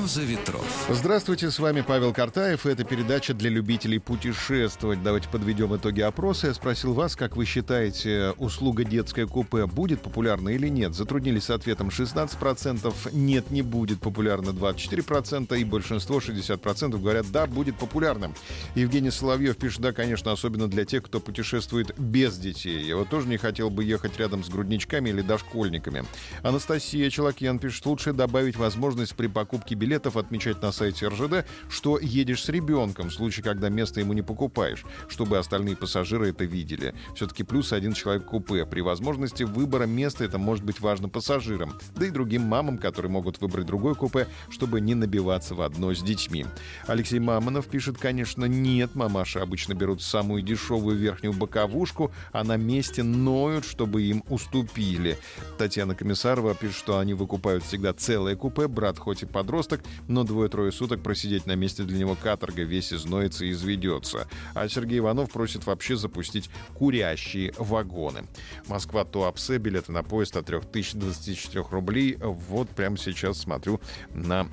«Роза ветров». Здравствуйте, с вами Павел Картаев. Это передача для любителей путешествовать. Давайте подведем итоги опроса. Я спросил вас, как вы считаете, услуга детское купе будет популярна или нет? Затруднились с ответом 16%, нет, не будет популярна 24%, и большинство, 60%, говорят, да, будет популярным. Евгений Соловьев пишет, да, конечно, особенно для тех, кто путешествует без детей. Я вот тоже не хотел бы ехать рядом с грудничками или дошкольниками. Анастасия Челокьян пишет, лучше добавить возможность при покупке билетов отмечать на сайте РЖД, что едешь с ребенком, в случае, когда место ему не покупаешь, чтобы остальные пассажиры это видели. Все-таки плюс один человек купе. При возможности выбора места это может быть важно пассажирам, да и другим мамам, которые могут выбрать другое купе, чтобы не набиваться в одно с детьми. Алексей Мамонов пишет, конечно, нет, мамаши обычно берут самую дешевую верхнюю боковушку, а на месте ноют, чтобы им уступили. Татьяна Комиссарова пишет, что они выкупают всегда целое купе, брат хоть и подросток, подросток, но двое-трое суток просидеть на месте для него каторга, весь изноется и изведется. А Сергей Иванов просит вообще запустить курящие вагоны. Москва Туапсе, билеты на поезд от 3024 рублей. Вот прямо сейчас смотрю на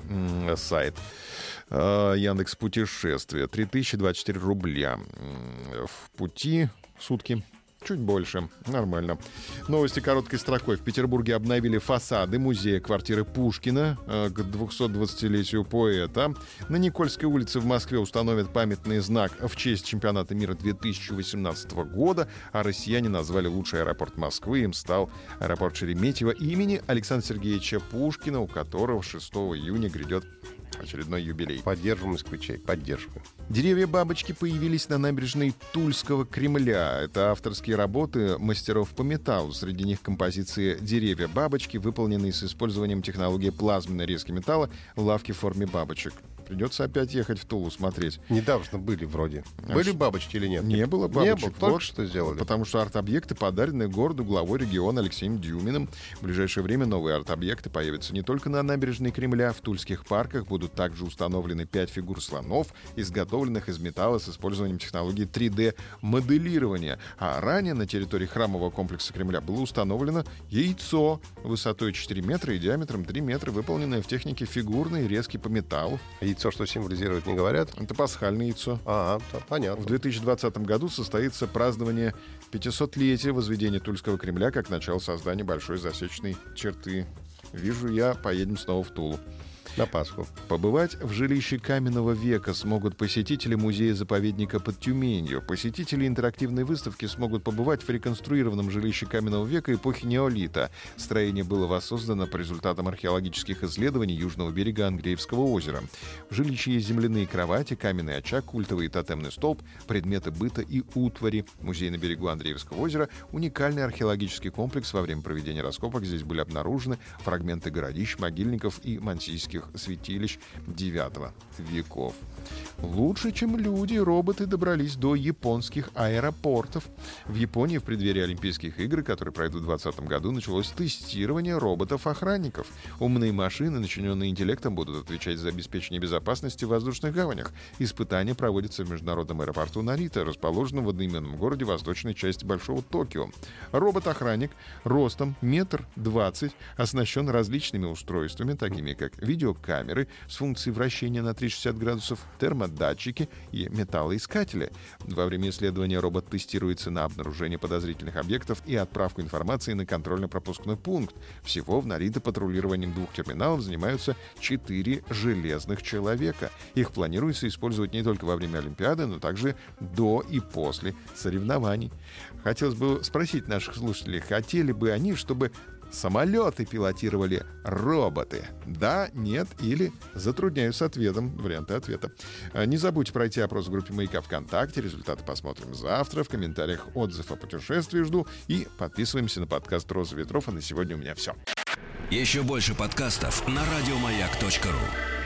сайт. Э, Яндекс путешествия 3024 рубля. В пути сутки Чуть больше. Нормально. Новости короткой строкой. В Петербурге обновили фасады музея квартиры Пушкина э, к 220-летию поэта. На Никольской улице в Москве установят памятный знак в честь чемпионата мира 2018 года, а россияне назвали лучший аэропорт Москвы. Им стал аэропорт Шереметьево имени Александра Сергеевича Пушкина, у которого 6 июня грядет очередной юбилей. Поддерживаю москвичей, поддерживаю. Деревья-бабочки появились на набережной Тульского Кремля. Это авторские работы мастеров по металлу. Среди них композиции «Деревья-бабочки», выполненные с использованием технологии плазменно-резки металла в лавке в форме бабочек. Придется опять ехать в Тулу смотреть. Недавно были вроде. А были что? бабочки или нет? Не было бабочек. Не было, только что сделали. Потому что арт-объекты подарены городу главой региона Алексеем Дюминым. В ближайшее время новые арт-объекты появятся не только на набережной Кремля. В тульских парках будут также установлены пять фигур слонов, изготовленных из металла с использованием технологии 3D-моделирования. А ранее на территории храмового комплекса Кремля было установлено яйцо высотой 4 метра и диаметром 3 метра, выполненное в технике фигурной резки по металлу. Яйцо что символизирует, не говорят? Это пасхальное яйцо. А, да, понятно. В 2020 году состоится празднование 500-летия возведения Тульского Кремля как начало создания большой засечной черты. Вижу я, поедем снова в Тулу. На Пасху. Побывать в жилище каменного века смогут посетители музея-заповедника под Тюменью. Посетители интерактивной выставки смогут побывать в реконструированном жилище каменного века эпохи неолита. Строение было воссоздано по результатам археологических исследований южного берега Ангреевского озера. В жилище есть земляные кровати, каменный очаг, культовый тотемный столб, предметы быта и утвари. Музей на берегу Андреевского озера — уникальный археологический комплекс. Во время проведения раскопок здесь были обнаружены фрагменты городищ, могильников и мансийских святилищ IX веков. Лучше, чем люди, роботы добрались до японских аэропортов. В Японии в преддверии Олимпийских игр, которые пройдут в 2020 году, началось тестирование роботов-охранников. Умные машины, начиненные интеллектом, будут отвечать за обеспечение безопасности в воздушных гаванях. Испытания проводятся в международном аэропорту Нарита, расположенном в одноименном городе восточной части Большого Токио. Робот-охранник ростом метр двадцать оснащен различными устройствами, такими как видеокамеры с функцией вращения на 360 градусов, термодатчики и металлоискатели. Во время исследования робот тестируется на обнаружение подозрительных объектов и отправку информации на контрольно-пропускной пункт. Всего в Нарита патрулированием двух терминалов занимаются четыре железных человека. Их планируется использовать не только во время Олимпиады, но также до и после соревнований. Хотелось бы спросить наших слушателей, хотели бы они, чтобы Самолеты пилотировали роботы. Да, нет или затрудняюсь ответом. Варианты ответа. А, Не забудьте пройти опрос в группе «Маяка ВКонтакте». Результаты посмотрим завтра. В комментариях отзыв о путешествии жду. И подписываемся на подкаст «Роза ветров». А на сегодня у меня все. Еще больше подкастов на радиомаяк.ру.